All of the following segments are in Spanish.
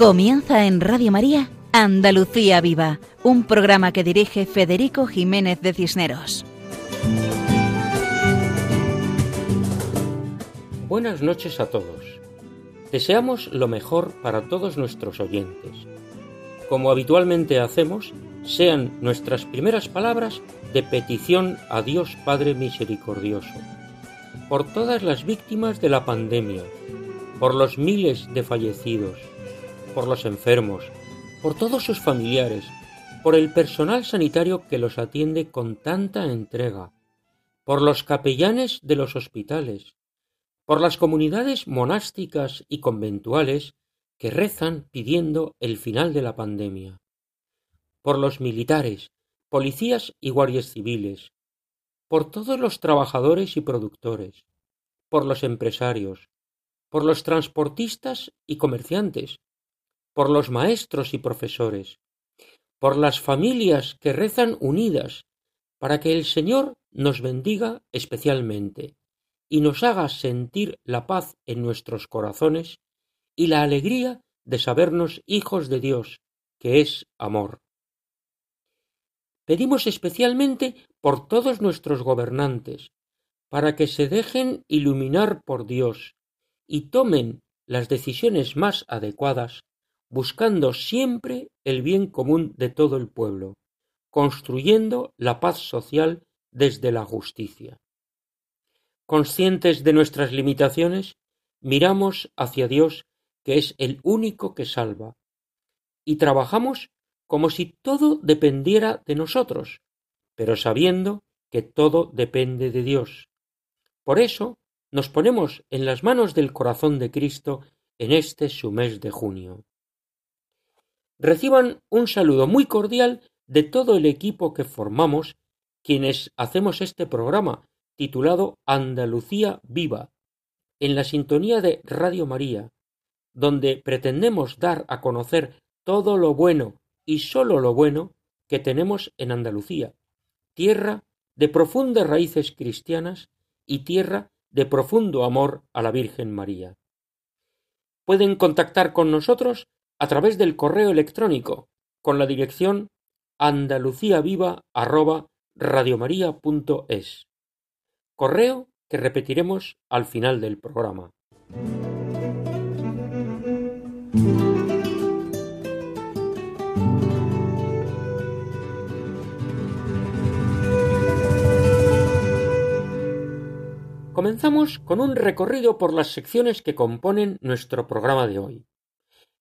Comienza en Radio María Andalucía Viva, un programa que dirige Federico Jiménez de Cisneros. Buenas noches a todos. Deseamos lo mejor para todos nuestros oyentes. Como habitualmente hacemos, sean nuestras primeras palabras de petición a Dios Padre Misericordioso, por todas las víctimas de la pandemia, por los miles de fallecidos, por los enfermos, por todos sus familiares, por el personal sanitario que los atiende con tanta entrega, por los capellanes de los hospitales, por las comunidades monásticas y conventuales que rezan pidiendo el final de la pandemia, por los militares, policías y guardias civiles, por todos los trabajadores y productores, por los empresarios, por los transportistas y comerciantes, por los maestros y profesores, por las familias que rezan unidas, para que el Señor nos bendiga especialmente y nos haga sentir la paz en nuestros corazones y la alegría de sabernos hijos de Dios, que es amor. Pedimos especialmente por todos nuestros gobernantes, para que se dejen iluminar por Dios y tomen las decisiones más adecuadas buscando siempre el bien común de todo el pueblo, construyendo la paz social desde la justicia. Conscientes de nuestras limitaciones, miramos hacia Dios, que es el único que salva, y trabajamos como si todo dependiera de nosotros, pero sabiendo que todo depende de Dios. Por eso nos ponemos en las manos del corazón de Cristo en este su mes de junio. Reciban un saludo muy cordial de todo el equipo que formamos quienes hacemos este programa titulado Andalucía Viva, en la sintonía de Radio María, donde pretendemos dar a conocer todo lo bueno y sólo lo bueno que tenemos en Andalucía, tierra de profundas raíces cristianas y tierra de profundo amor a la Virgen María. Pueden contactar con nosotros a través del correo electrónico con la dirección andaluciaviva@radiomaria.es. Correo que repetiremos al final del programa. Comenzamos con un recorrido por las secciones que componen nuestro programa de hoy.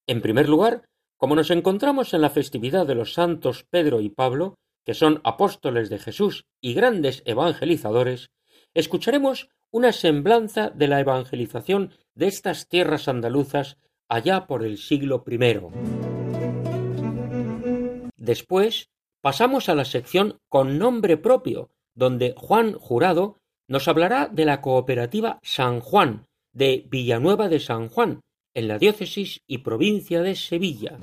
En primer lugar, como nos encontramos en la festividad de los santos Pedro y Pablo, que son apóstoles de Jesús y grandes evangelizadores, escucharemos una semblanza de la evangelización de estas tierras andaluzas allá por el siglo I. Después pasamos a la sección con nombre propio, donde Juan Jurado nos hablará de la cooperativa San Juan de Villanueva de San Juan, en la diócesis y provincia de Sevilla.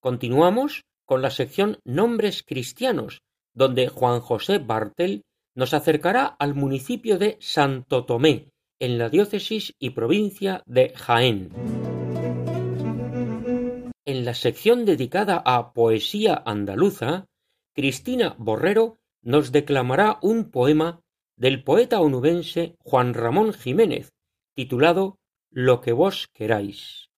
Continuamos con la sección Nombres Cristianos, donde Juan José Bartel nos acercará al municipio de Santo Tomé, en la diócesis y provincia de Jaén. En la sección dedicada a poesía andaluza, Cristina Borrero nos declamará un poema del poeta onubense Juan Ramón Jiménez, titulado Lo que vos queráis.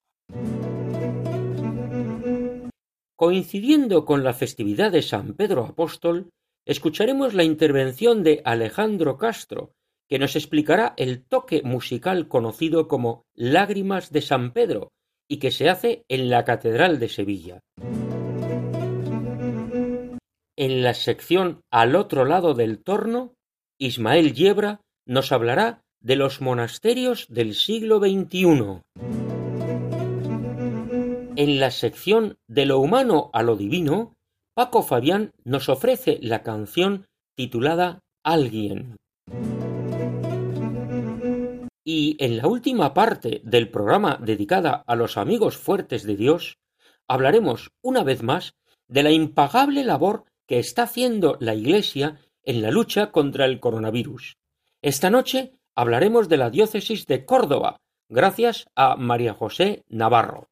Coincidiendo con la festividad de San Pedro Apóstol, escucharemos la intervención de Alejandro Castro, que nos explicará el toque musical conocido como Lágrimas de San Pedro y que se hace en la Catedral de Sevilla. En la sección Al otro lado del torno, Ismael Yebra nos hablará de los monasterios del siglo XXI. En la sección De lo humano a lo divino, Paco Fabián nos ofrece la canción titulada Alguien. Y en la última parte del programa dedicada a los amigos fuertes de Dios, hablaremos una vez más de la impagable labor que está haciendo la Iglesia en la lucha contra el coronavirus. Esta noche hablaremos de la diócesis de Córdoba, gracias a María José Navarro.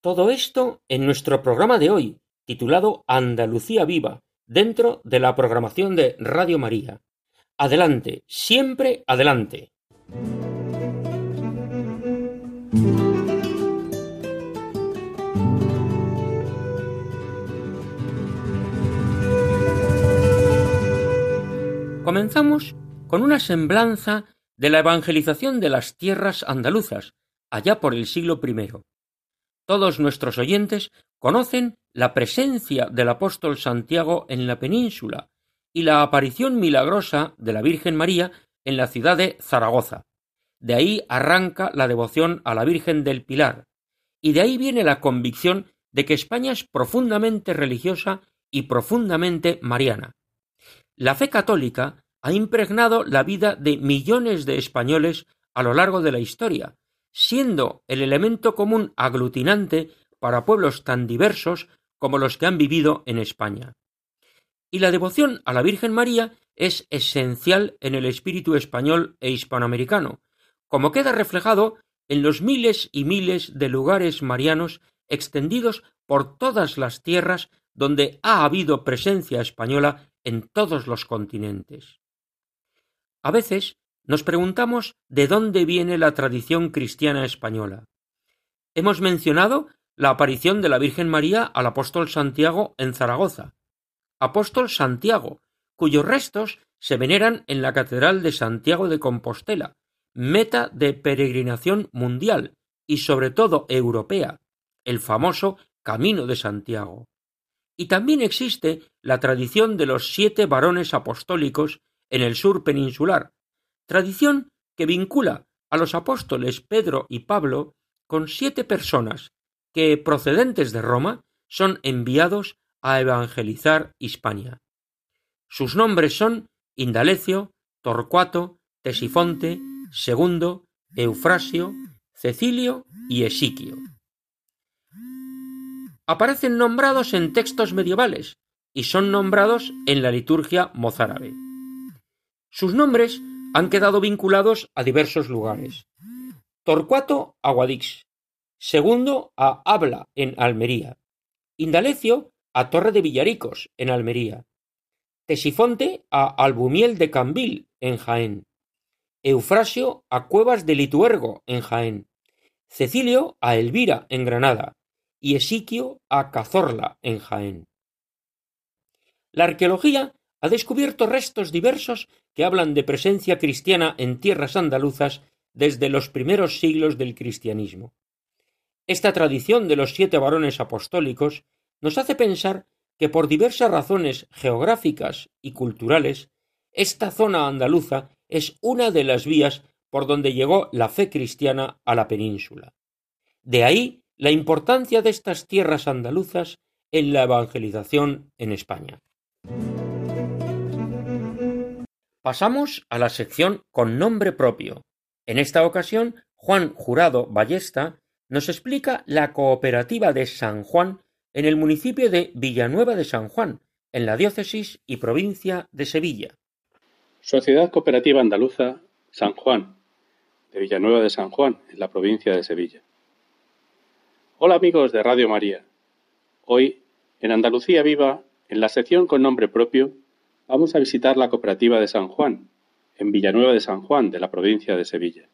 Todo esto en nuestro programa de hoy, titulado Andalucía Viva, dentro de la programación de Radio María. Adelante, siempre adelante. Comenzamos con una semblanza de la evangelización de las tierras andaluzas, allá por el siglo I. Todos nuestros oyentes conocen la presencia del apóstol Santiago en la península y la aparición milagrosa de la Virgen María en la ciudad de Zaragoza. De ahí arranca la devoción a la Virgen del Pilar, y de ahí viene la convicción de que España es profundamente religiosa y profundamente mariana. La fe católica ha impregnado la vida de millones de españoles a lo largo de la historia, siendo el elemento común aglutinante para pueblos tan diversos como los que han vivido en España. Y la devoción a la Virgen María es esencial en el espíritu español e hispanoamericano, como queda reflejado en los miles y miles de lugares marianos extendidos por todas las tierras donde ha habido presencia española en todos los continentes. A veces nos preguntamos de dónde viene la tradición cristiana española. Hemos mencionado la aparición de la Virgen María al apóstol Santiago en Zaragoza. Apóstol Santiago, cuyos restos se veneran en la Catedral de Santiago de Compostela, meta de peregrinación mundial y sobre todo europea, el famoso Camino de Santiago. Y también existe la tradición de los siete varones apostólicos en el sur peninsular, tradición que vincula a los apóstoles Pedro y Pablo con siete personas que, procedentes de Roma, son enviados a evangelizar Hispania. Sus nombres son Indalecio, Torcuato, Tesifonte, Segundo, Eufrasio, Cecilio y Esiquio. Aparecen nombrados en textos medievales y son nombrados en la liturgia mozárabe. Sus nombres han quedado vinculados a diversos lugares. Torcuato a Guadix, segundo a Habla en Almería, Indalecio a Torre de Villaricos en Almería, Tesifonte a Albumiel de Cambil en Jaén, Eufrasio a Cuevas de Lituergo en Jaén, Cecilio a Elvira en Granada y Esiquio a Cazorla en Jaén. La arqueología ha descubierto restos diversos que hablan de presencia cristiana en tierras andaluzas desde los primeros siglos del cristianismo. Esta tradición de los siete varones apostólicos nos hace pensar que por diversas razones geográficas y culturales, esta zona andaluza es una de las vías por donde llegó la fe cristiana a la península. De ahí la importancia de estas tierras andaluzas en la evangelización en España. Pasamos a la sección con nombre propio. En esta ocasión, Juan Jurado Ballesta nos explica la cooperativa de San Juan en el municipio de Villanueva de San Juan, en la diócesis y provincia de Sevilla. Sociedad Cooperativa Andaluza San Juan, de Villanueva de San Juan, en la provincia de Sevilla. Hola amigos de Radio María. Hoy, en Andalucía Viva, en la sección con nombre propio, vamos a visitar la cooperativa de San Juan, en Villanueva de San Juan, de la provincia de Sevilla.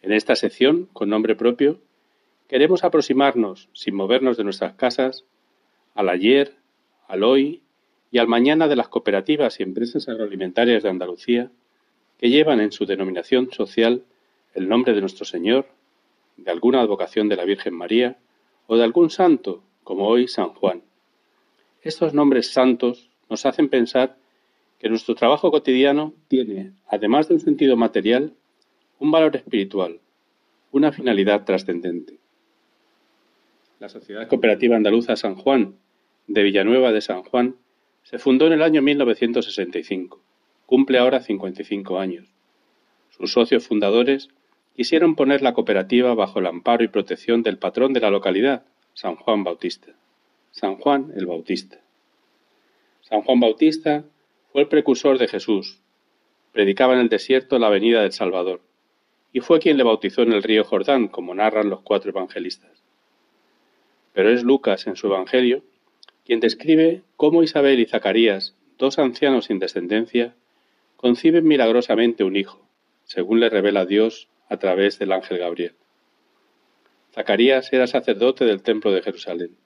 En esta sección, con nombre propio, queremos aproximarnos, sin movernos de nuestras casas, al ayer, al hoy y al mañana de las cooperativas y empresas agroalimentarias de Andalucía que llevan en su denominación social el nombre de nuestro Señor, de alguna advocación de la Virgen María o de algún santo, como hoy San Juan. Estos nombres santos nos hacen pensar que nuestro trabajo cotidiano tiene, además de un sentido material, un valor espiritual, una finalidad trascendente. La Sociedad Cooperativa Andaluza San Juan, de Villanueva de San Juan, se fundó en el año 1965. Cumple ahora 55 años. Sus socios fundadores quisieron poner la cooperativa bajo el amparo y protección del patrón de la localidad, San Juan Bautista. San Juan el Bautista. San Juan Bautista fue el precursor de Jesús, predicaba en el desierto la venida del Salvador, y fue quien le bautizó en el río Jordán, como narran los cuatro evangelistas. Pero es Lucas en su Evangelio quien describe cómo Isabel y Zacarías, dos ancianos sin descendencia, conciben milagrosamente un hijo, según le revela Dios a través del ángel Gabriel. Zacarías era sacerdote del templo de Jerusalén.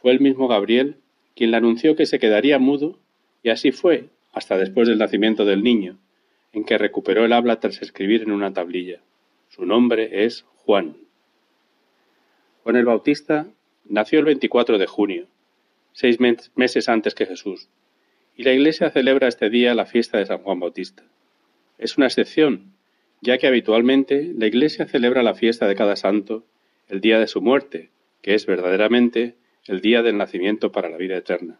Fue el mismo Gabriel quien le anunció que se quedaría mudo, y así fue hasta después del nacimiento del niño, en que recuperó el habla tras escribir en una tablilla. Su nombre es Juan. Juan el Bautista nació el 24 de junio, seis meses antes que Jesús, y la Iglesia celebra este día la fiesta de San Juan Bautista. Es una excepción, ya que habitualmente la Iglesia celebra la fiesta de cada santo el día de su muerte, que es verdaderamente el día del nacimiento para la vida eterna.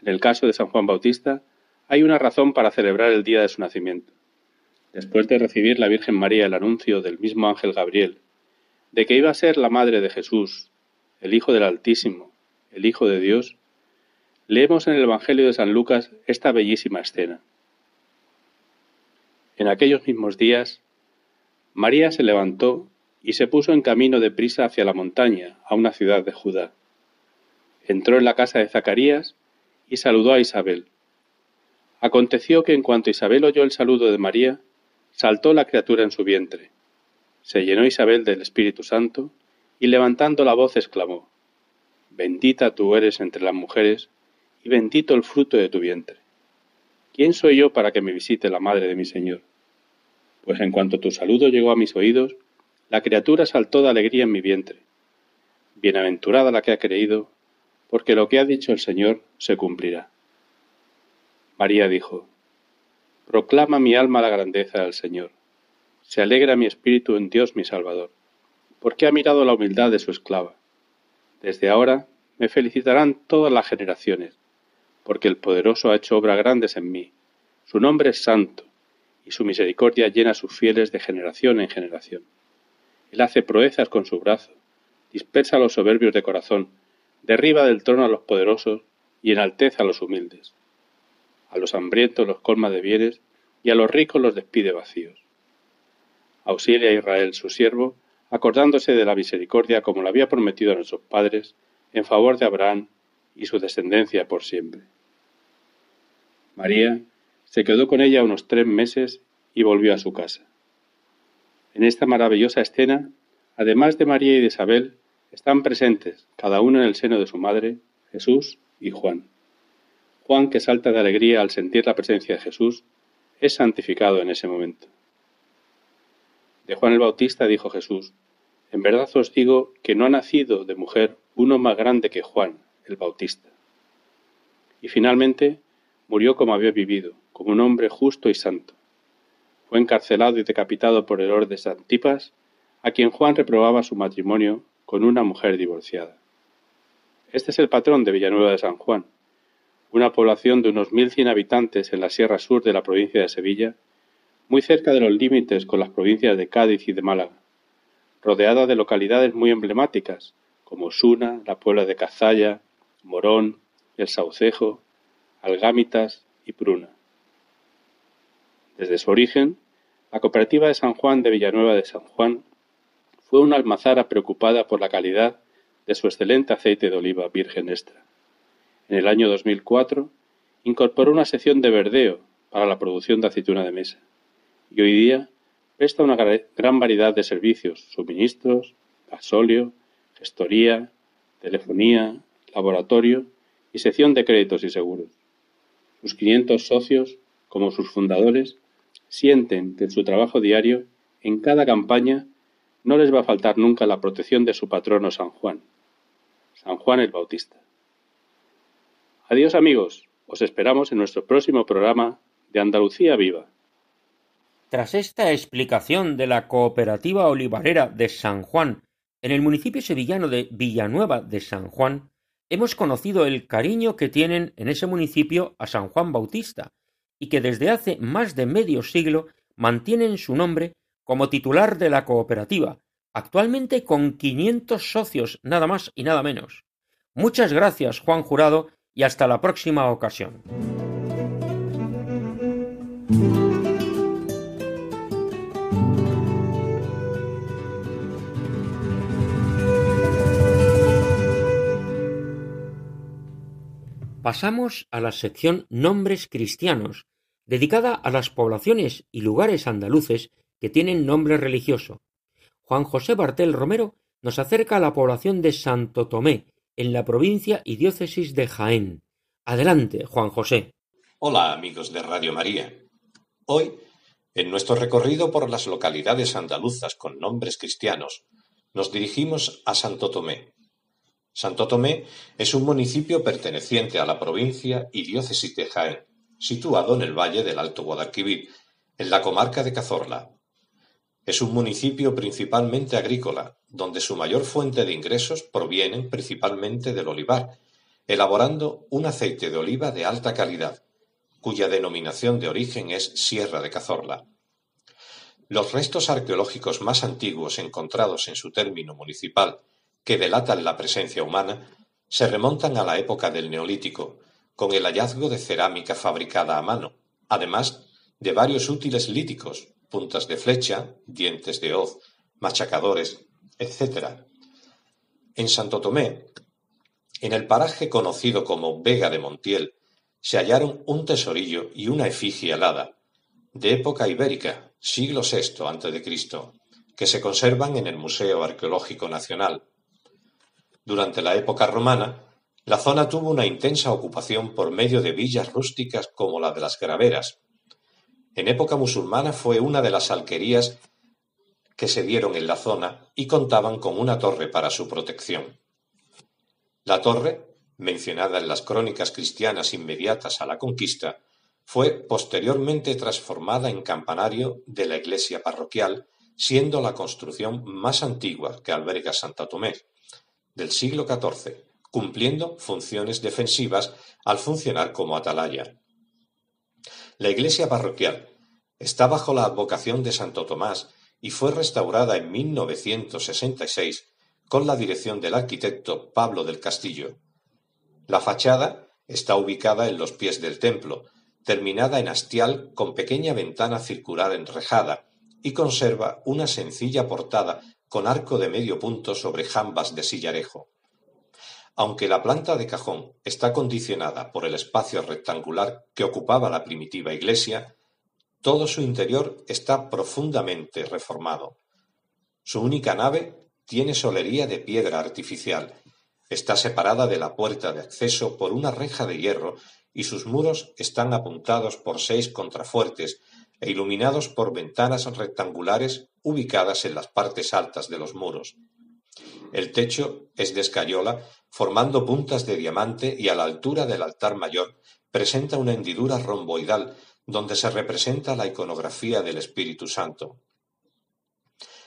En el caso de San Juan Bautista, hay una razón para celebrar el día de su nacimiento. Después de recibir la Virgen María el anuncio del mismo ángel Gabriel, de que iba a ser la madre de Jesús, el Hijo del Altísimo, el Hijo de Dios, leemos en el Evangelio de San Lucas esta bellísima escena. En aquellos mismos días, María se levantó y se puso en camino de prisa hacia la montaña, a una ciudad de Judá. Entró en la casa de Zacarías y saludó a Isabel. Aconteció que en cuanto Isabel oyó el saludo de María, saltó la criatura en su vientre. Se llenó Isabel del Espíritu Santo y levantando la voz exclamó, Bendita tú eres entre las mujeres y bendito el fruto de tu vientre. ¿Quién soy yo para que me visite la madre de mi Señor? Pues en cuanto tu saludo llegó a mis oídos, la criatura saltó de alegría en mi vientre. Bienaventurada la que ha creído, porque lo que ha dicho el Señor se cumplirá. María dijo, Proclama mi alma la grandeza del Señor. Se alegra mi espíritu en Dios mi Salvador, porque ha mirado la humildad de su esclava. Desde ahora me felicitarán todas las generaciones, porque el poderoso ha hecho obras grandes en mí. Su nombre es santo, y su misericordia llena a sus fieles de generación en generación. Él hace proezas con su brazo, dispersa a los soberbios de corazón, derriba del trono a los poderosos y enalteza a los humildes. A los hambrientos los colma de bienes y a los ricos los despide vacíos. Auxilia a Israel, su siervo, acordándose de la misericordia como lo había prometido a nuestros padres, en favor de Abraham y su descendencia por siempre. María se quedó con ella unos tres meses y volvió a su casa. En esta maravillosa escena, además de María y de Isabel, están presentes, cada uno en el seno de su madre, Jesús y Juan. Juan, que salta de alegría al sentir la presencia de Jesús, es santificado en ese momento. De Juan el Bautista dijo Jesús, En verdad os digo que no ha nacido de mujer uno más grande que Juan el Bautista. Y finalmente murió como había vivido, como un hombre justo y santo. Fue encarcelado y decapitado por Herodes Antipas, a quien Juan reprobaba su matrimonio con una mujer divorciada. Este es el patrón de Villanueva de San Juan, una población de unos mil cien habitantes en la sierra sur de la provincia de Sevilla, muy cerca de los límites con las provincias de Cádiz y de Málaga, rodeada de localidades muy emblemáticas como Suna, la Puebla de Cazalla, Morón, El Saucejo, Algámitas y Pruna. Desde su origen, la cooperativa de San Juan de Villanueva de San Juan fue una almazara preocupada por la calidad de su excelente aceite de oliva virgen extra. En el año 2004 incorporó una sección de verdeo para la producción de aceituna de mesa y hoy día presta una gran variedad de servicios, suministros, gasóleo, gestoría, telefonía, laboratorio y sección de créditos y seguros. Sus 500 socios, como sus fundadores, sienten que en su trabajo diario, en cada campaña, no les va a faltar nunca la protección de su patrono San Juan, San Juan el Bautista. Adiós amigos, os esperamos en nuestro próximo programa de Andalucía Viva. Tras esta explicación de la cooperativa olivarera de San Juan en el municipio sevillano de Villanueva de San Juan, hemos conocido el cariño que tienen en ese municipio a San Juan Bautista y que desde hace más de medio siglo mantienen su nombre como titular de la cooperativa, actualmente con 500 socios nada más y nada menos. Muchas gracias, Juan Jurado, y hasta la próxima ocasión. Pasamos a la sección Nombres Cristianos, dedicada a las poblaciones y lugares andaluces que tienen nombre religioso. Juan José Bartel Romero nos acerca a la población de Santo Tomé, en la provincia y diócesis de Jaén. Adelante, Juan José. Hola, amigos de Radio María. Hoy, en nuestro recorrido por las localidades andaluzas con nombres cristianos, nos dirigimos a Santo Tomé. Santo Tomé es un municipio perteneciente a la provincia y diócesis de Jaén, situado en el valle del Alto Guadalquivir, en la comarca de Cazorla. Es un municipio principalmente agrícola, donde su mayor fuente de ingresos provienen principalmente del olivar, elaborando un aceite de oliva de alta calidad, cuya denominación de origen es Sierra de Cazorla. Los restos arqueológicos más antiguos encontrados en su término municipal, que delatan la presencia humana, se remontan a la época del Neolítico, con el hallazgo de cerámica fabricada a mano, además de varios útiles líticos, puntas de flecha, dientes de hoz, machacadores, etc. En Santo Tomé, en el paraje conocido como Vega de Montiel, se hallaron un tesorillo y una efigie alada, de época ibérica, siglo VI a.C., que se conservan en el Museo Arqueológico Nacional. Durante la época romana, la zona tuvo una intensa ocupación por medio de villas rústicas como la de las Graveras, en época musulmana fue una de las alquerías que se dieron en la zona y contaban con una torre para su protección. La torre, mencionada en las crónicas cristianas inmediatas a la conquista, fue posteriormente transformada en campanario de la iglesia parroquial, siendo la construcción más antigua que alberga Santa Tomé, del siglo XIV, cumpliendo funciones defensivas al funcionar como atalaya. La iglesia parroquial está bajo la advocación de Santo Tomás y fue restaurada en 1966 con la dirección del arquitecto Pablo del Castillo. La fachada está ubicada en los pies del templo, terminada en hastial con pequeña ventana circular enrejada y conserva una sencilla portada con arco de medio punto sobre jambas de sillarejo. Aunque la planta de cajón está condicionada por el espacio rectangular que ocupaba la primitiva iglesia, todo su interior está profundamente reformado. Su única nave tiene solería de piedra artificial, está separada de la puerta de acceso por una reja de hierro y sus muros están apuntados por seis contrafuertes e iluminados por ventanas rectangulares ubicadas en las partes altas de los muros. El techo es de escayola, formando puntas de diamante y a la altura del altar mayor presenta una hendidura romboidal donde se representa la iconografía del Espíritu Santo.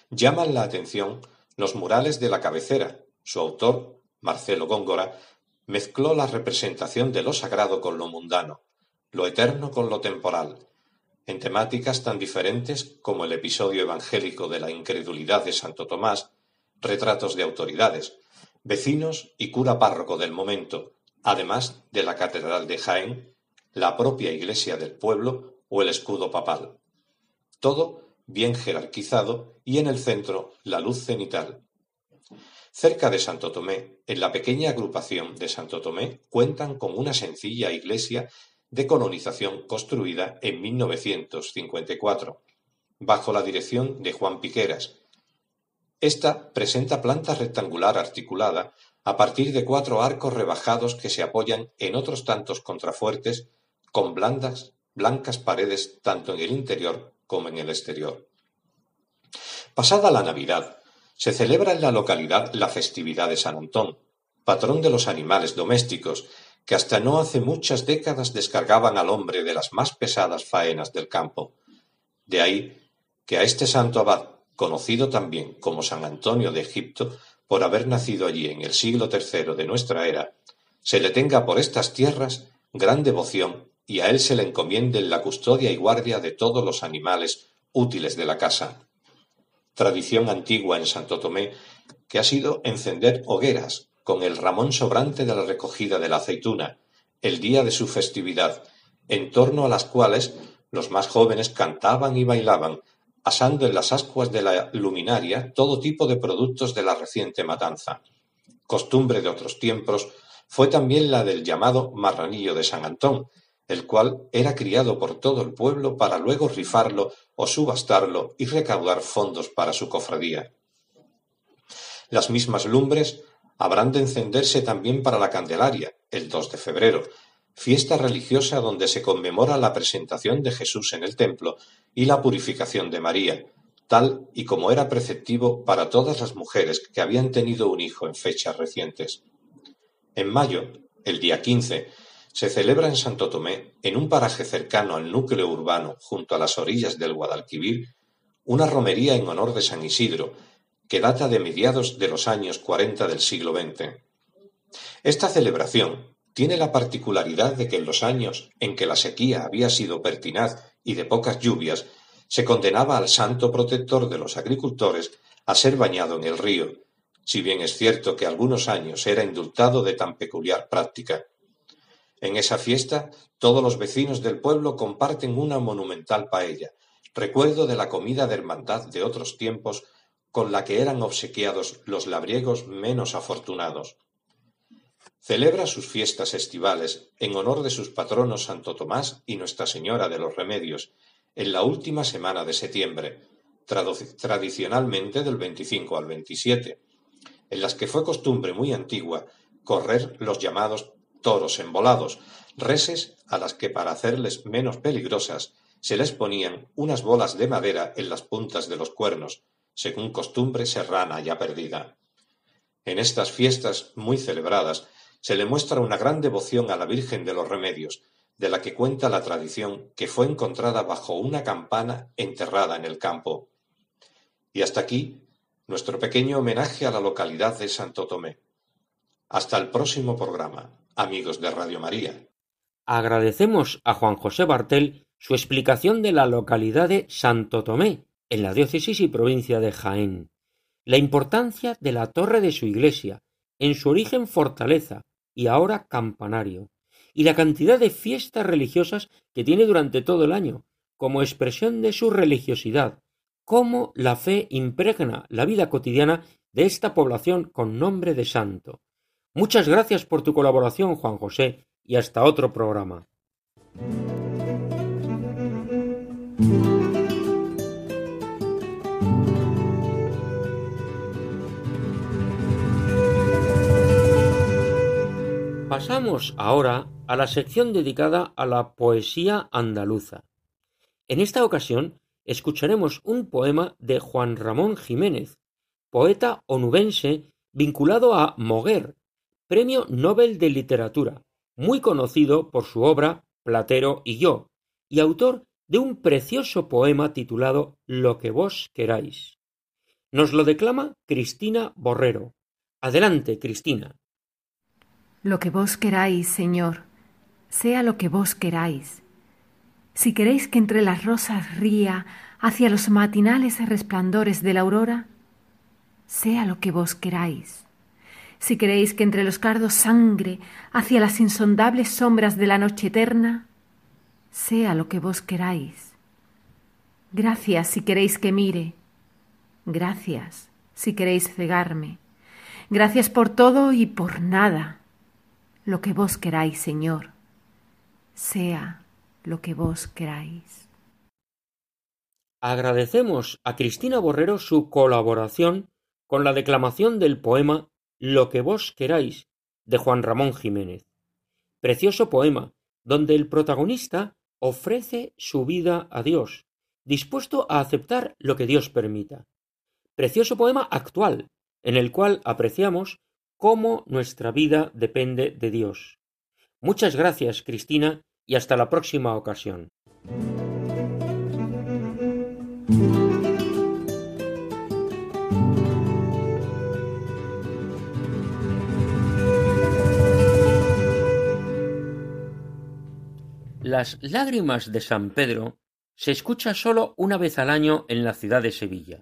Llaman la atención los murales de la cabecera. Su autor, Marcelo Góngora, mezcló la representación de lo sagrado con lo mundano, lo eterno con lo temporal, en temáticas tan diferentes como el episodio evangélico de la incredulidad de Santo Tomás, retratos de autoridades, vecinos y cura párroco del momento, además de la Catedral de Jaén, la propia iglesia del pueblo o el escudo papal. Todo bien jerarquizado y en el centro la luz cenital. Cerca de Santo Tomé, en la pequeña agrupación de Santo Tomé, cuentan con una sencilla iglesia de colonización construida en 1954, bajo la dirección de Juan Piqueras, esta presenta planta rectangular articulada a partir de cuatro arcos rebajados que se apoyan en otros tantos contrafuertes con blandas, blancas paredes tanto en el interior como en el exterior. Pasada la Navidad, se celebra en la localidad la festividad de San Antón, patrón de los animales domésticos, que hasta no hace muchas décadas descargaban al hombre de las más pesadas faenas del campo. De ahí que a este santo abad conocido también como San Antonio de Egipto por haber nacido allí en el siglo III de nuestra era, se le tenga por estas tierras gran devoción y a él se le encomiende la custodia y guardia de todos los animales útiles de la casa. Tradición antigua en Santo Tomé que ha sido encender hogueras con el ramón sobrante de la recogida de la aceituna, el día de su festividad, en torno a las cuales los más jóvenes cantaban y bailaban asando en las ascuas de la luminaria todo tipo de productos de la reciente matanza, costumbre de otros tiempos fue también la del llamado Marranillo de San Antón, el cual era criado por todo el pueblo para luego rifarlo o subastarlo y recaudar fondos para su cofradía. Las mismas lumbres habrán de encenderse también para la Candelaria, el 2 de febrero, fiesta religiosa donde se conmemora la presentación de Jesús en el templo y la purificación de María, tal y como era preceptivo para todas las mujeres que habían tenido un hijo en fechas recientes. En mayo, el día 15, se celebra en Santo Tomé, en un paraje cercano al núcleo urbano, junto a las orillas del Guadalquivir, una romería en honor de San Isidro, que data de mediados de los años cuarenta del siglo XX. Esta celebración tiene la particularidad de que en los años en que la sequía había sido pertinaz y de pocas lluvias, se condenaba al santo protector de los agricultores a ser bañado en el río, si bien es cierto que algunos años era indultado de tan peculiar práctica. En esa fiesta todos los vecinos del pueblo comparten una monumental paella, recuerdo de la comida de hermandad de otros tiempos con la que eran obsequiados los labriegos menos afortunados. Celebra sus fiestas estivales en honor de sus patronos Santo Tomás y Nuestra Señora de los Remedios, en la última semana de septiembre, tradicionalmente del 25 al 27, en las que fue costumbre muy antigua correr los llamados toros embolados, reses a las que para hacerles menos peligrosas se les ponían unas bolas de madera en las puntas de los cuernos, según costumbre serrana ya perdida. En estas fiestas muy celebradas se le muestra una gran devoción a la Virgen de los Remedios, de la que cuenta la tradición que fue encontrada bajo una campana enterrada en el campo. Y hasta aquí nuestro pequeño homenaje a la localidad de Santo Tomé. Hasta el próximo programa, amigos de Radio María. Agradecemos a Juan José Bartel su explicación de la localidad de Santo Tomé, en la diócesis y provincia de Jaén, la importancia de la torre de su iglesia, en su origen fortaleza y ahora campanario, y la cantidad de fiestas religiosas que tiene durante todo el año, como expresión de su religiosidad, cómo la fe impregna la vida cotidiana de esta población con nombre de santo. Muchas gracias por tu colaboración, Juan José, y hasta otro programa. Pasamos ahora a la sección dedicada a la poesía andaluza. En esta ocasión escucharemos un poema de Juan Ramón Jiménez, poeta onubense vinculado a Moguer, Premio Nobel de Literatura, muy conocido por su obra Platero y yo, y autor de un precioso poema titulado Lo que vos queráis. Nos lo declama Cristina Borrero. Adelante, Cristina. Lo que vos queráis, Señor, sea lo que vos queráis. Si queréis que entre las rosas ría hacia los matinales resplandores de la aurora, sea lo que vos queráis. Si queréis que entre los cardos sangre hacia las insondables sombras de la noche eterna, sea lo que vos queráis. Gracias si queréis que mire, gracias si queréis cegarme, gracias por todo y por nada lo que vos queráis, Señor, sea lo que vos queráis. Agradecemos a Cristina Borrero su colaboración con la declamación del poema Lo que vos queráis de Juan Ramón Jiménez. Precioso poema donde el protagonista ofrece su vida a Dios, dispuesto a aceptar lo que Dios permita. Precioso poema actual, en el cual apreciamos cómo nuestra vida depende de Dios. Muchas gracias, Cristina, y hasta la próxima ocasión. Las lágrimas de San Pedro se escucha solo una vez al año en la ciudad de Sevilla.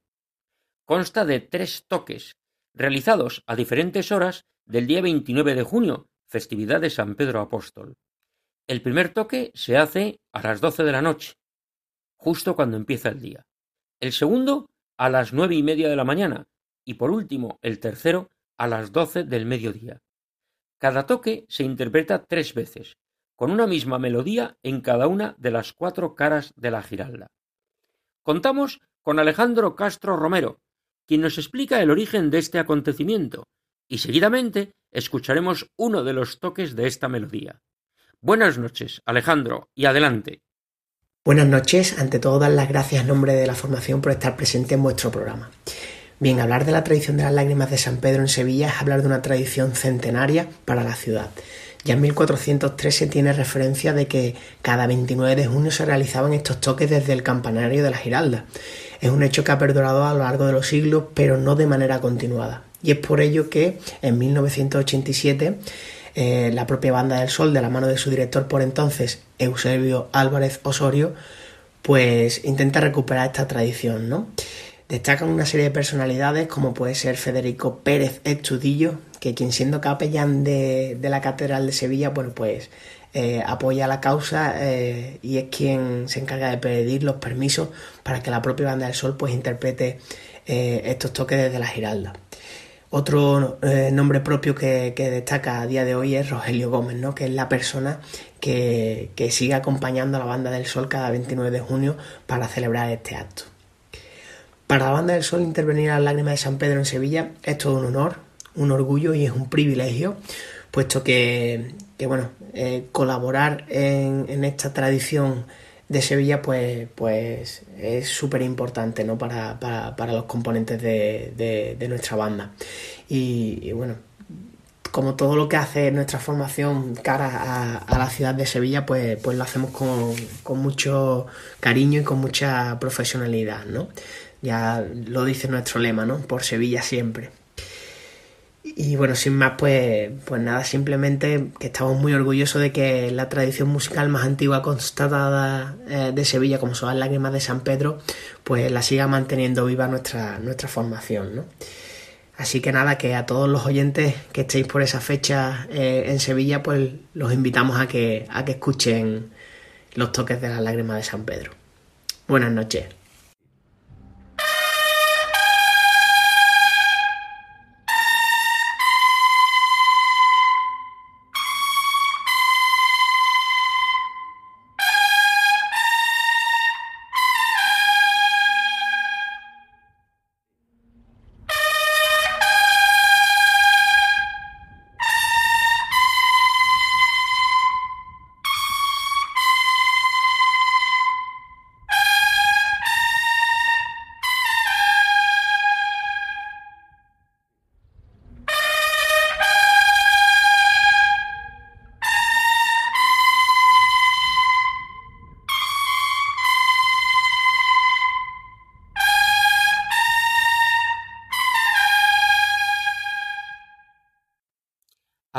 Consta de tres toques realizados a diferentes horas del día 29 de junio, festividad de San Pedro Apóstol. El primer toque se hace a las doce de la noche, justo cuando empieza el día. El segundo a las nueve y media de la mañana y por último el tercero a las doce del mediodía. Cada toque se interpreta tres veces, con una misma melodía en cada una de las cuatro caras de la giralda. Contamos con Alejandro Castro Romero, quien nos explica el origen de este acontecimiento, y seguidamente escucharemos uno de los toques de esta melodía. Buenas noches, Alejandro, y adelante. Buenas noches, ante todo dar las gracias en nombre de la formación por estar presente en vuestro programa. Bien, hablar de la tradición de las lágrimas de San Pedro en Sevilla es hablar de una tradición centenaria para la ciudad. Ya en 1403 se tiene referencia de que cada 29 de junio se realizaban estos toques desde el campanario de la Giralda. Es un hecho que ha perdurado a lo largo de los siglos, pero no de manera continuada. Y es por ello que en 1987 eh, la propia Banda del Sol, de la mano de su director por entonces, Eusebio Álvarez Osorio, pues intenta recuperar esta tradición, ¿no? Destacan una serie de personalidades como puede ser Federico Pérez Estudillo, que quien siendo capellán de, la Catedral de Sevilla, bueno, pues eh, apoya la causa eh, y es quien se encarga de pedir los permisos para que la propia Banda del Sol pues interprete eh, estos toques desde la Giralda. Otro nombre propio que, destaca a día de hoy es Rogelio Gómez, ¿no? que es la persona que, que sigue acompañando a la Banda del Sol cada 29 de junio para celebrar este acto. Para la Banda del Sol intervenir a las lágrimas de San Pedro en Sevilla es todo un honor, un orgullo y es un privilegio, puesto que, bueno, eh, colaborar en, esta tradición de Sevilla pues, pues es súper importante ¿no? para, los componentes de, nuestra banda. Y, bueno, como todo lo que hace nuestra formación cara a, la ciudad de Sevilla, pues, pues lo hacemos con, con, mucho cariño y con mucha profesionalidad, ¿no? Ya lo dice nuestro lema, ¿no? Por Sevilla siempre. Y bueno, sin más, pues, pues nada, simplemente que estamos muy orgullosos de que la tradición musical más antigua constatada eh, de Sevilla, como son las lágrimas de San Pedro, pues la siga manteniendo viva nuestra, nuestra formación, ¿no? Así que nada, que a todos los oyentes que estéis por esa fecha eh, en Sevilla, pues los invitamos a que, a que escuchen los toques de las lágrimas de San Pedro. Buenas noches.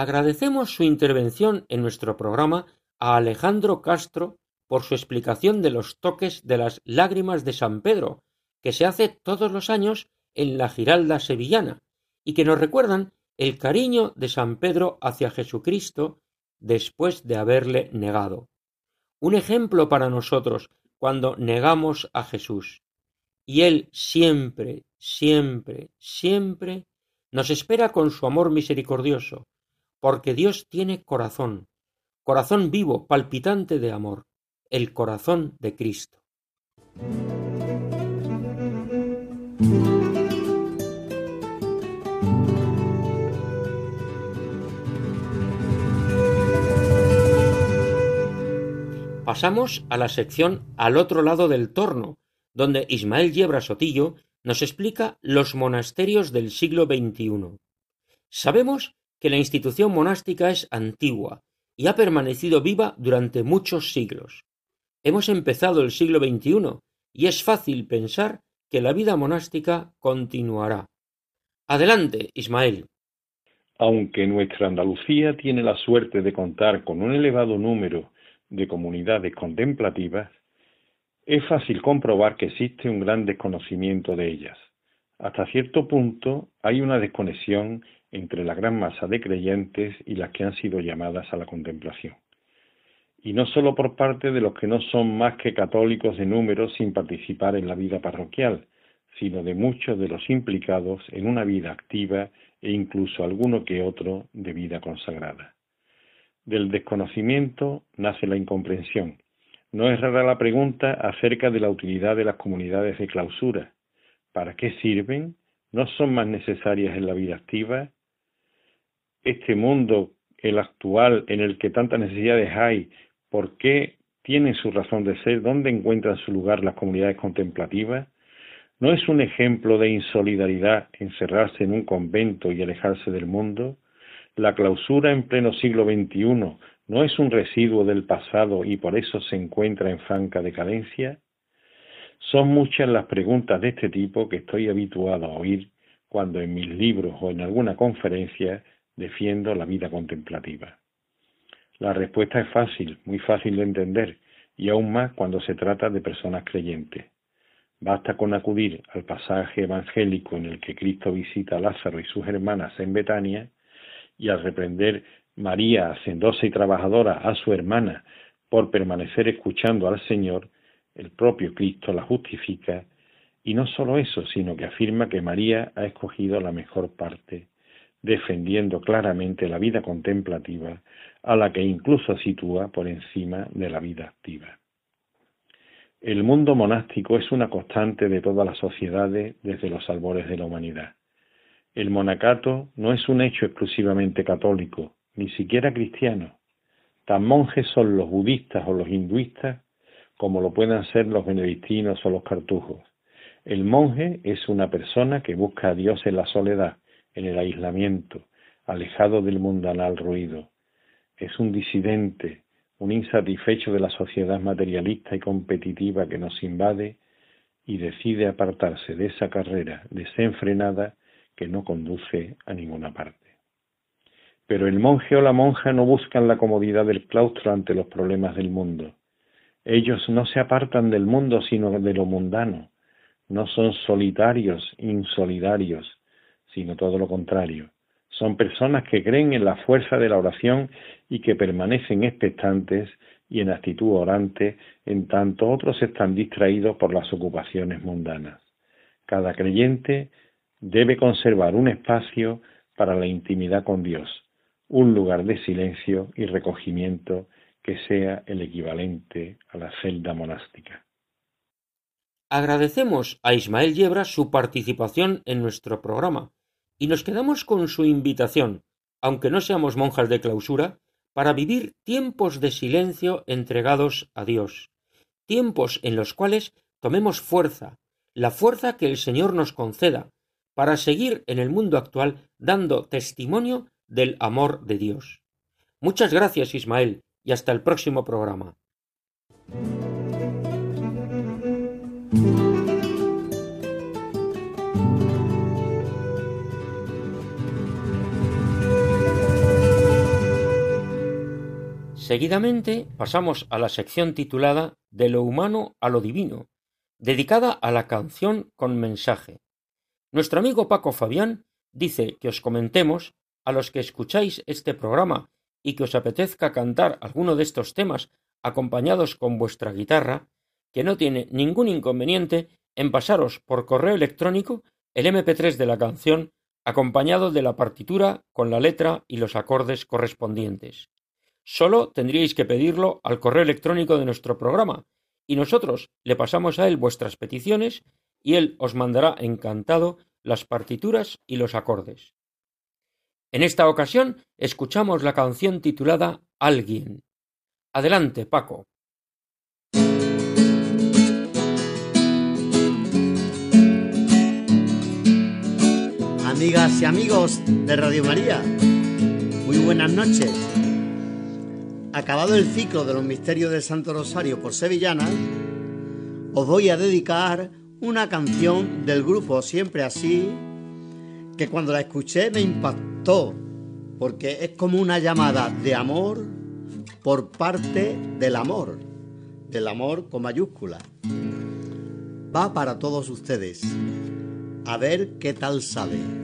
Agradecemos su intervención en nuestro programa a Alejandro Castro por su explicación de los toques de las lágrimas de San Pedro, que se hace todos los años en la Giralda sevillana, y que nos recuerdan el cariño de San Pedro hacia Jesucristo después de haberle negado. Un ejemplo para nosotros cuando negamos a Jesús. Y Él siempre, siempre, siempre nos espera con su amor misericordioso, porque Dios tiene corazón, corazón vivo, palpitante de amor, el corazón de Cristo. Pasamos a la sección al otro lado del torno, donde Ismael Yebra Sotillo nos explica los monasterios del siglo XXI. Sabemos que la institución monástica es antigua y ha permanecido viva durante muchos siglos. Hemos empezado el siglo XXI y es fácil pensar que la vida monástica continuará. Adelante, Ismael. Aunque nuestra Andalucía tiene la suerte de contar con un elevado número de comunidades contemplativas, es fácil comprobar que existe un gran desconocimiento de ellas. Hasta cierto punto hay una desconexión entre la gran masa de creyentes y las que han sido llamadas a la contemplación. Y no sólo por parte de los que no son más que católicos de número sin participar en la vida parroquial, sino de muchos de los implicados en una vida activa e incluso alguno que otro de vida consagrada. Del desconocimiento nace la incomprensión. No es rara la pregunta acerca de la utilidad de las comunidades de clausura. ¿Para qué sirven? ¿No son más necesarias en la vida activa? Este mundo, el actual, en el que tantas necesidades hay, ¿por qué tienen su razón de ser? ¿Dónde encuentran su lugar las comunidades contemplativas? ¿No es un ejemplo de insolidaridad encerrarse en un convento y alejarse del mundo? La clausura en pleno siglo XXI no es un residuo del pasado y por eso se encuentra en franca decadencia? Son muchas las preguntas de este tipo que estoy habituado a oír cuando en mis libros o en alguna conferencia defiendo la vida contemplativa. La respuesta es fácil, muy fácil de entender, y aún más cuando se trata de personas creyentes. Basta con acudir al pasaje evangélico en el que Cristo visita a Lázaro y sus hermanas en Betania, y al reprender María, hacendosa y trabajadora, a su hermana por permanecer escuchando al Señor, el propio Cristo la justifica y no solo eso, sino que afirma que María ha escogido la mejor parte, defendiendo claramente la vida contemplativa, a la que incluso sitúa por encima de la vida activa. El mundo monástico es una constante de todas las sociedades desde los albores de la humanidad. El monacato no es un hecho exclusivamente católico, ni siquiera cristiano. Tan monjes son los budistas o los hinduistas como lo puedan ser los benedictinos o los cartujos. El monje es una persona que busca a Dios en la soledad, en el aislamiento, alejado del mundanal ruido. Es un disidente, un insatisfecho de la sociedad materialista y competitiva que nos invade y decide apartarse de esa carrera desenfrenada que no conduce a ninguna parte. Pero el monje o la monja no buscan la comodidad del claustro ante los problemas del mundo. Ellos no se apartan del mundo sino de lo mundano. No son solitarios, insolidarios, sino todo lo contrario. Son personas que creen en la fuerza de la oración y que permanecen expectantes y en actitud orante, en tanto otros están distraídos por las ocupaciones mundanas. Cada creyente debe conservar un espacio para la intimidad con Dios, un lugar de silencio y recogimiento que sea el equivalente a la celda monástica. Agradecemos a Ismael Yebra su participación en nuestro programa y nos quedamos con su invitación, aunque no seamos monjas de clausura, para vivir tiempos de silencio entregados a Dios, tiempos en los cuales tomemos fuerza, la fuerza que el Señor nos conceda, para seguir en el mundo actual dando testimonio del amor de Dios. Muchas gracias Ismael y hasta el próximo programa. Seguidamente pasamos a la sección titulada De lo humano a lo divino, dedicada a la canción con mensaje. Nuestro amigo Paco Fabián dice que os comentemos a los que escucháis este programa y que os apetezca cantar alguno de estos temas acompañados con vuestra guitarra, que no tiene ningún inconveniente en pasaros por correo electrónico el MP3 de la canción acompañado de la partitura con la letra y los acordes correspondientes. Solo tendríais que pedirlo al correo electrónico de nuestro programa y nosotros le pasamos a él vuestras peticiones y él os mandará encantado las partituras y los acordes. En esta ocasión escuchamos la canción titulada Alguien. Adelante, Paco. Amigas y amigos de Radio María, muy buenas noches. Acabado el ciclo de los misterios del Santo Rosario por Sevillana, os voy a dedicar una canción del grupo Siempre Así, que cuando la escuché me impactó, porque es como una llamada de amor por parte del amor, del amor con mayúscula. Va para todos ustedes. A ver qué tal sale.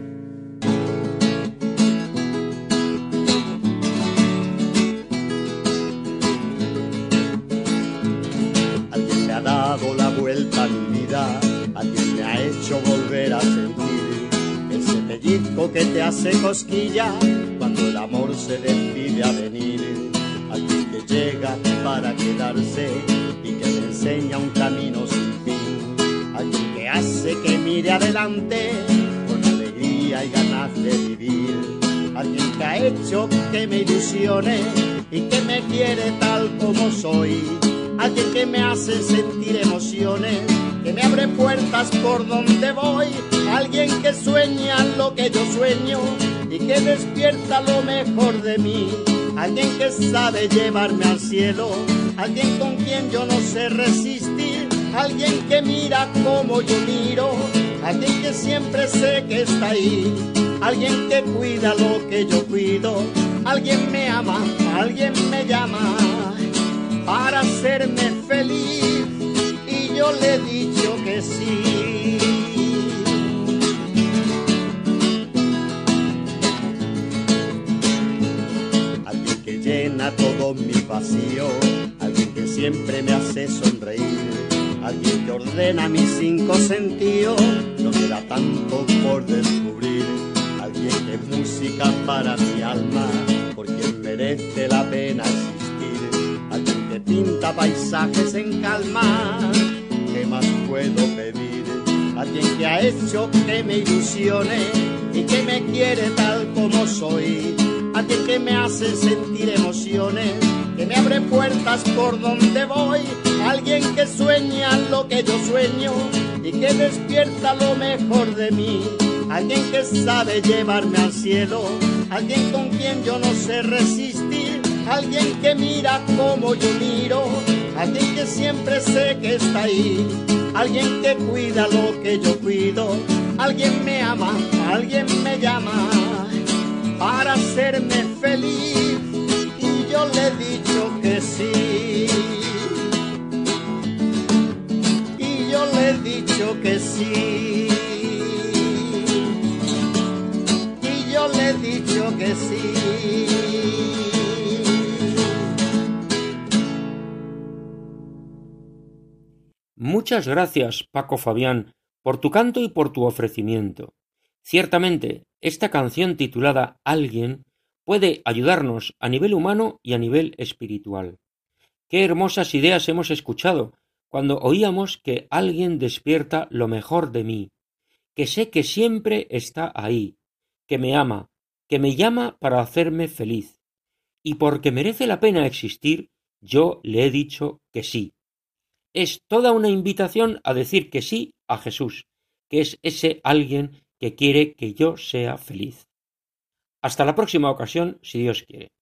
Vuelta a mi vida, alguien me ha hecho volver a sentir ese pellizco que te hace cosquilla cuando el amor se decide a venir. Alguien que llega para quedarse y que te enseña un camino sin fin. Alguien que hace que mire adelante con alegría y ganas de vivir. Alguien que ha hecho que me ilusione y que me quiere tal como soy. Alguien que me hace sentir emociones, que me abre puertas por donde voy. Alguien que sueña lo que yo sueño y que despierta lo mejor de mí. Alguien que sabe llevarme al cielo, alguien con quien yo no sé resistir. Alguien que mira como yo miro, alguien que siempre sé que está ahí. Alguien que cuida lo que yo cuido, alguien me ama, alguien me llama para hacerme feliz yo le he dicho que sí. Alguien que llena todo mi vacío, alguien que siempre me hace sonreír, alguien que ordena mis cinco sentidos, no queda tanto por descubrir, alguien que es música para mi alma, por quien merece la pena existir, alguien que pinta paisajes en calma, ¿qué más puedo pedir? Alguien que ha hecho que me ilusione y que me quiere tal como soy, alguien que me hace sentir emociones, que me abre puertas por donde voy, alguien que sueña lo que yo sueño y que despierta lo mejor de mí, alguien que sabe llevarme al cielo, alguien con quien yo no sé resistir, alguien que mira como yo miro, alguien que siempre sé que está ahí, alguien que cuida lo que yo cuido, alguien me ama, alguien me llama para hacerme feliz y yo le he dicho que sí. Y yo le he dicho que sí. Y yo le he dicho que sí. Muchas gracias, Paco Fabián, por tu canto y por tu ofrecimiento. Ciertamente, esta canción titulada Alguien puede ayudarnos a nivel humano y a nivel espiritual. Qué hermosas ideas hemos escuchado cuando oíamos que alguien despierta lo mejor de mí, que sé que siempre está ahí, que me ama, que me llama para hacerme feliz. Y porque merece la pena existir, yo le he dicho que sí. Es toda una invitación a decir que sí a Jesús, que es ese alguien que quiere que yo sea feliz. Hasta la próxima ocasión, si Dios quiere.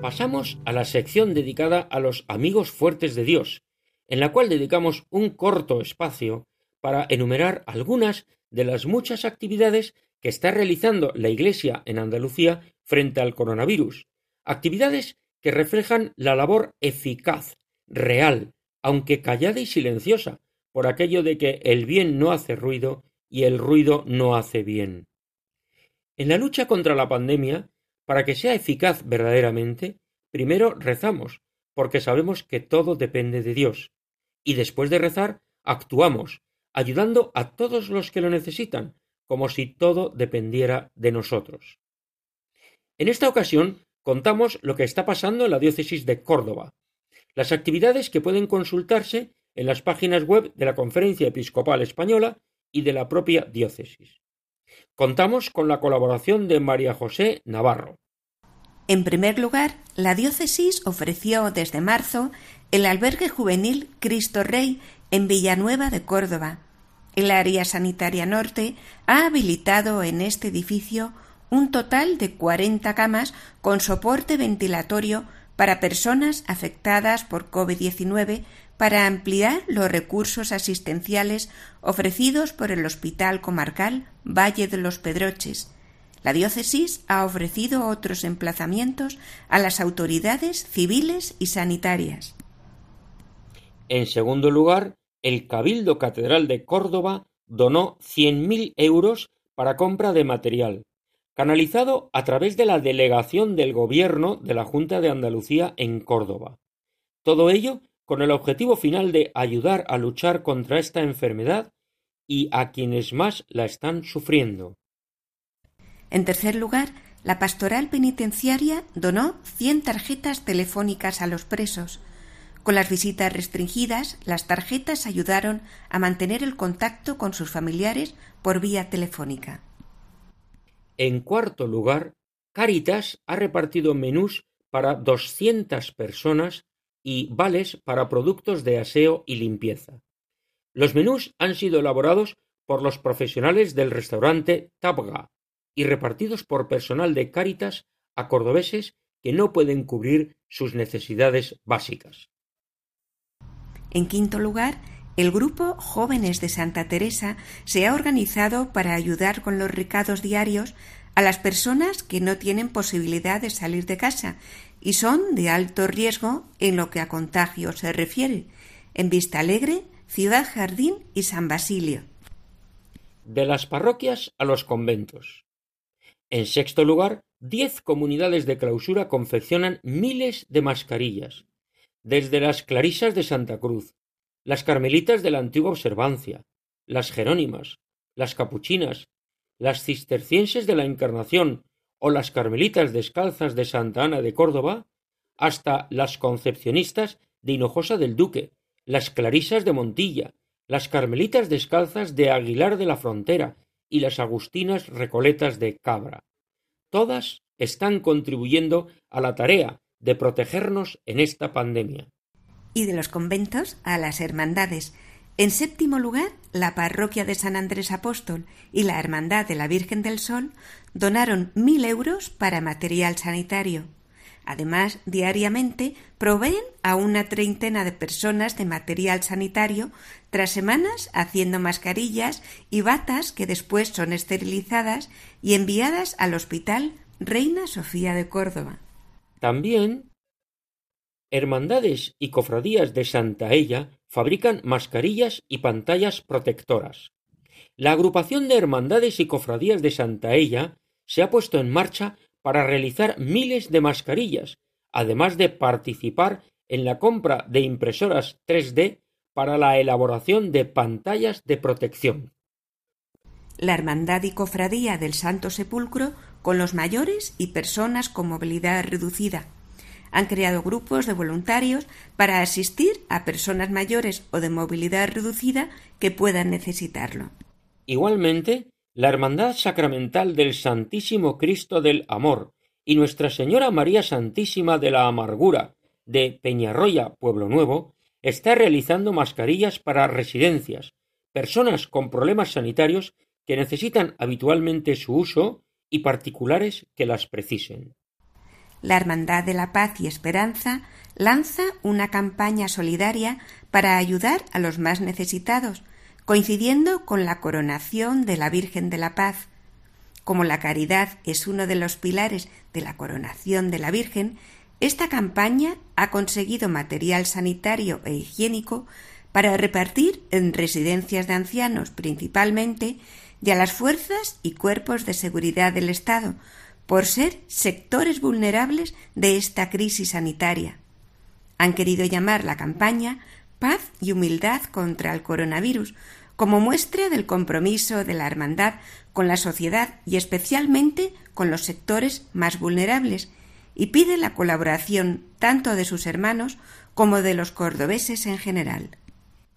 Pasamos a la sección dedicada a los amigos fuertes de Dios, en la cual dedicamos un corto espacio para enumerar algunas de las muchas actividades que está realizando la Iglesia en Andalucía frente al coronavirus, actividades que reflejan la labor eficaz, real, aunque callada y silenciosa, por aquello de que el bien no hace ruido y el ruido no hace bien. En la lucha contra la pandemia, para que sea eficaz verdaderamente, primero rezamos, porque sabemos que todo depende de Dios, y después de rezar, actuamos, ayudando a todos los que lo necesitan, como si todo dependiera de nosotros. En esta ocasión contamos lo que está pasando en la diócesis de Córdoba, las actividades que pueden consultarse en las páginas web de la Conferencia Episcopal Española y de la propia diócesis. Contamos con la colaboración de María José Navarro. En primer lugar, la diócesis ofreció desde marzo el albergue juvenil Cristo Rey en Villanueva de Córdoba. El área sanitaria norte ha habilitado en este edificio un total de 40 camas con soporte ventilatorio para personas afectadas por COVID-19 para ampliar los recursos asistenciales ofrecidos por el Hospital Comarcal Valle de los Pedroches. La diócesis ha ofrecido otros emplazamientos a las autoridades civiles y sanitarias. En segundo lugar, el Cabildo Catedral de Córdoba donó 100.000 euros para compra de material, canalizado a través de la delegación del Gobierno de la Junta de Andalucía en Córdoba. Todo ello con el objetivo final de ayudar a luchar contra esta enfermedad y a quienes más la están sufriendo. En tercer lugar, la pastoral penitenciaria donó 100 tarjetas telefónicas a los presos. Con las visitas restringidas, las tarjetas ayudaron a mantener el contacto con sus familiares por vía telefónica. En cuarto lugar, Caritas ha repartido menús para 200 personas y vales para productos de aseo y limpieza. Los menús han sido elaborados por los profesionales del restaurante Tabga y repartidos por personal de Cáritas a cordobeses que no pueden cubrir sus necesidades básicas. En quinto lugar, el grupo Jóvenes de Santa Teresa se ha organizado para ayudar con los recados diarios a las personas que no tienen posibilidad de salir de casa y son de alto riesgo en lo que a contagio se refiere, en Vista Alegre, Ciudad Jardín y San Basilio. De las parroquias a los conventos. En sexto lugar, diez comunidades de clausura confeccionan miles de mascarillas, desde las clarisas de Santa Cruz, las carmelitas de la antigua observancia, las jerónimas, las capuchinas, las cistercienses de la Encarnación o las carmelitas descalzas de Santa Ana de Córdoba, hasta las concepcionistas de Hinojosa del Duque, las clarisas de Montilla, las carmelitas descalzas de Aguilar de la Frontera y las agustinas recoletas de Cabra. Todas están contribuyendo a la tarea de protegernos en esta pandemia. Y de los conventos a las hermandades. En séptimo lugar, la parroquia de San Andrés Apóstol y la Hermandad de la Virgen del Sol donaron mil euros para material sanitario. Además, diariamente proveen a una treintena de personas de material sanitario tras semanas haciendo mascarillas y batas que después son esterilizadas y enviadas al Hospital Reina Sofía de Córdoba. También hermandades y cofradías de Santa Ella fabrican mascarillas y pantallas protectoras. La agrupación de hermandades y cofradías de Santa Ella se ha puesto en marcha para realizar miles de mascarillas, además de participar en la compra de impresoras 3D para la elaboración de pantallas de protección. La Hermandad y Cofradía del Santo Sepulcro con los mayores y personas con movilidad reducida. Han creado grupos de voluntarios para asistir a personas mayores o de movilidad reducida que puedan necesitarlo. Igualmente, la Hermandad Sacramental del Santísimo Cristo del Amor y Nuestra Señora María Santísima de la Amargura de Peñarroya, Pueblo Nuevo, está realizando mascarillas para residencias, personas con problemas sanitarios que necesitan habitualmente su uso y particulares que las precisen la Hermandad de la Paz y Esperanza lanza una campaña solidaria para ayudar a los más necesitados, coincidiendo con la coronación de la Virgen de la Paz. Como la caridad es uno de los pilares de la coronación de la Virgen, esta campaña ha conseguido material sanitario e higiénico para repartir en residencias de ancianos principalmente y a las fuerzas y cuerpos de seguridad del Estado, por ser sectores vulnerables de esta crisis sanitaria. Han querido llamar la campaña Paz y Humildad contra el coronavirus como muestra del compromiso de la Hermandad con la sociedad y especialmente con los sectores más vulnerables y pide la colaboración tanto de sus hermanos como de los cordobeses en general.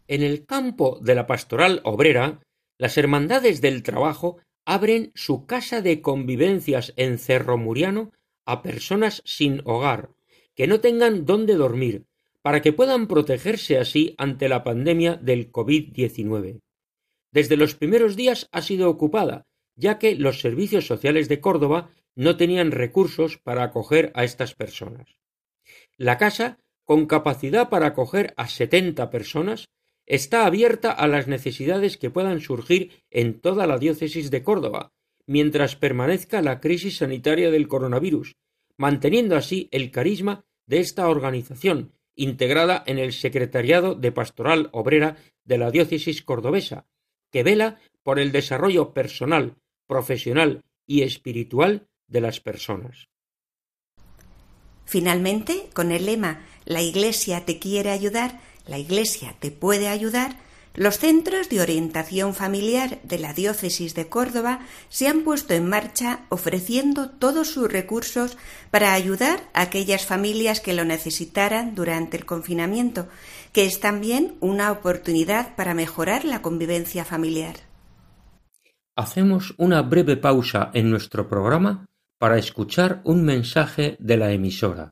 En el campo de la pastoral obrera, las hermandades del trabajo abren su casa de convivencias en Cerro Muriano a personas sin hogar, que no tengan dónde dormir, para que puedan protegerse así ante la pandemia del COVID-19. Desde los primeros días ha sido ocupada, ya que los servicios sociales de Córdoba no tenían recursos para acoger a estas personas. La casa, con capacidad para acoger a setenta personas, está abierta a las necesidades que puedan surgir en toda la diócesis de Córdoba, mientras permanezca la crisis sanitaria del coronavirus, manteniendo así el carisma de esta organización, integrada en el Secretariado de Pastoral Obrera de la diócesis cordobesa, que vela por el desarrollo personal, profesional y espiritual de las personas. Finalmente, con el lema La Iglesia te quiere ayudar, la Iglesia te puede ayudar, los centros de orientación familiar de la Diócesis de Córdoba se han puesto en marcha ofreciendo todos sus recursos para ayudar a aquellas familias que lo necesitaran durante el confinamiento, que es también una oportunidad para mejorar la convivencia familiar. Hacemos una breve pausa en nuestro programa para escuchar un mensaje de la emisora.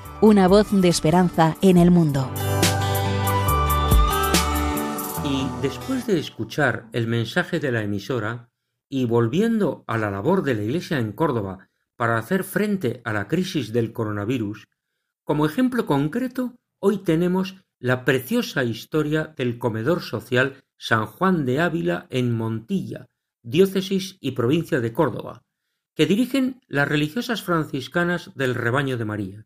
una voz de esperanza en el mundo. Y después de escuchar el mensaje de la emisora y volviendo a la labor de la Iglesia en Córdoba para hacer frente a la crisis del coronavirus, como ejemplo concreto, hoy tenemos la preciosa historia del comedor social San Juan de Ávila en Montilla, diócesis y provincia de Córdoba, que dirigen las religiosas franciscanas del rebaño de María.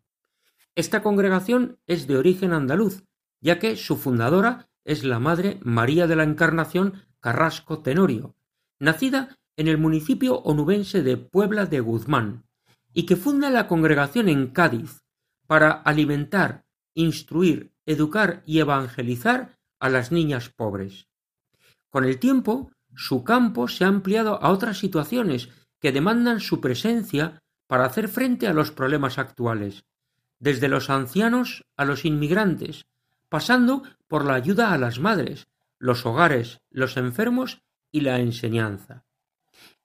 Esta congregación es de origen andaluz, ya que su fundadora es la Madre María de la Encarnación Carrasco Tenorio, nacida en el municipio onubense de Puebla de Guzmán, y que funda la congregación en Cádiz para alimentar, instruir, educar y evangelizar a las niñas pobres. Con el tiempo, su campo se ha ampliado a otras situaciones que demandan su presencia para hacer frente a los problemas actuales, desde los ancianos a los inmigrantes, pasando por la ayuda a las madres, los hogares, los enfermos y la enseñanza.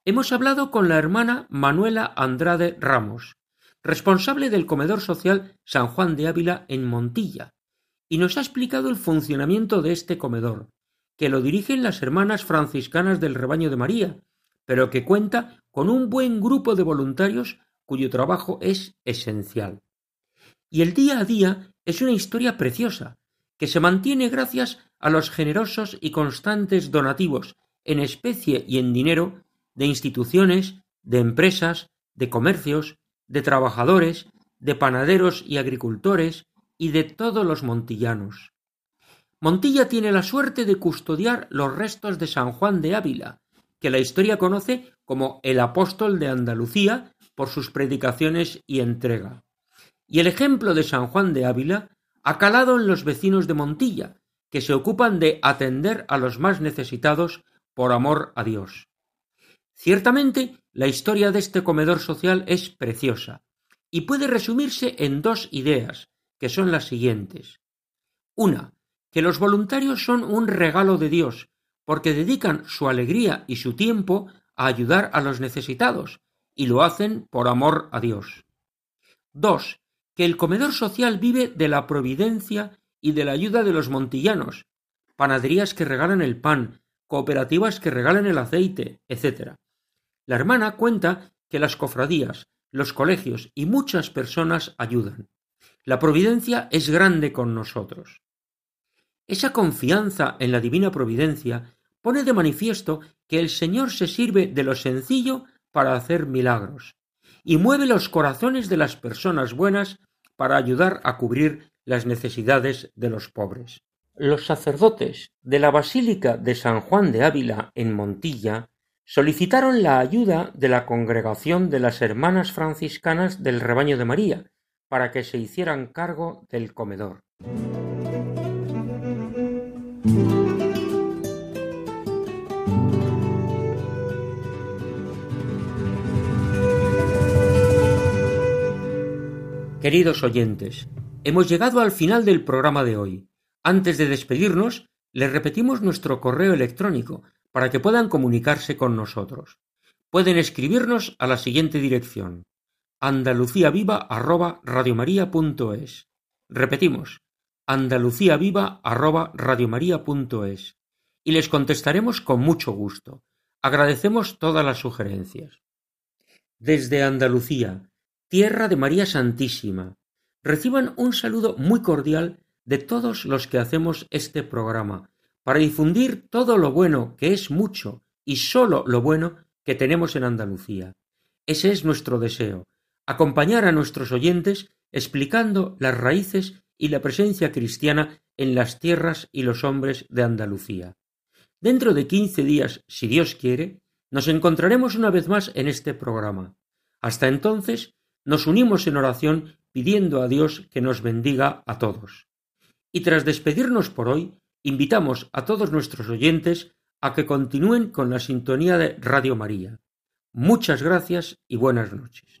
Hemos hablado con la hermana Manuela Andrade Ramos, responsable del comedor social San Juan de Ávila en Montilla, y nos ha explicado el funcionamiento de este comedor, que lo dirigen las hermanas franciscanas del rebaño de María, pero que cuenta con un buen grupo de voluntarios cuyo trabajo es esencial. Y el día a día es una historia preciosa, que se mantiene gracias a los generosos y constantes donativos en especie y en dinero de instituciones, de empresas, de comercios, de trabajadores, de panaderos y agricultores y de todos los montillanos. Montilla tiene la suerte de custodiar los restos de San Juan de Ávila, que la historia conoce como el apóstol de Andalucía por sus predicaciones y entrega. Y el ejemplo de San Juan de Ávila ha calado en los vecinos de Montilla, que se ocupan de atender a los más necesitados por amor a Dios. Ciertamente, la historia de este comedor social es preciosa y puede resumirse en dos ideas, que son las siguientes. Una, que los voluntarios son un regalo de Dios, porque dedican su alegría y su tiempo a ayudar a los necesitados, y lo hacen por amor a Dios. Dos, que el comedor social vive de la providencia y de la ayuda de los montillanos, panaderías que regalan el pan, cooperativas que regalan el aceite, etc. La hermana cuenta que las cofradías, los colegios y muchas personas ayudan. La providencia es grande con nosotros. Esa confianza en la divina providencia pone de manifiesto que el Señor se sirve de lo sencillo para hacer milagros y mueve los corazones de las personas buenas para ayudar a cubrir las necesidades de los pobres. Los sacerdotes de la Basílica de San Juan de Ávila en Montilla solicitaron la ayuda de la congregación de las Hermanas Franciscanas del Rebaño de María para que se hicieran cargo del comedor. Queridos oyentes, hemos llegado al final del programa de hoy. Antes de despedirnos, les repetimos nuestro correo electrónico para que puedan comunicarse con nosotros. Pueden escribirnos a la siguiente dirección: andaluciaviva@radiomaria.es. Repetimos: andaluciaviva@radiomaria.es y les contestaremos con mucho gusto. Agradecemos todas las sugerencias. Desde Andalucía, tierra de María Santísima, reciban un saludo muy cordial de todos los que hacemos este programa, para difundir todo lo bueno, que es mucho, y sólo lo bueno que tenemos en Andalucía. Ese es nuestro deseo, acompañar a nuestros oyentes explicando las raíces y la presencia cristiana en las tierras y los hombres de Andalucía. Dentro de quince días, si Dios quiere, nos encontraremos una vez más en este programa. Hasta entonces, nos unimos en oración pidiendo a Dios que nos bendiga a todos. Y tras despedirnos por hoy, invitamos a todos nuestros oyentes a que continúen con la sintonía de Radio María. Muchas gracias y buenas noches.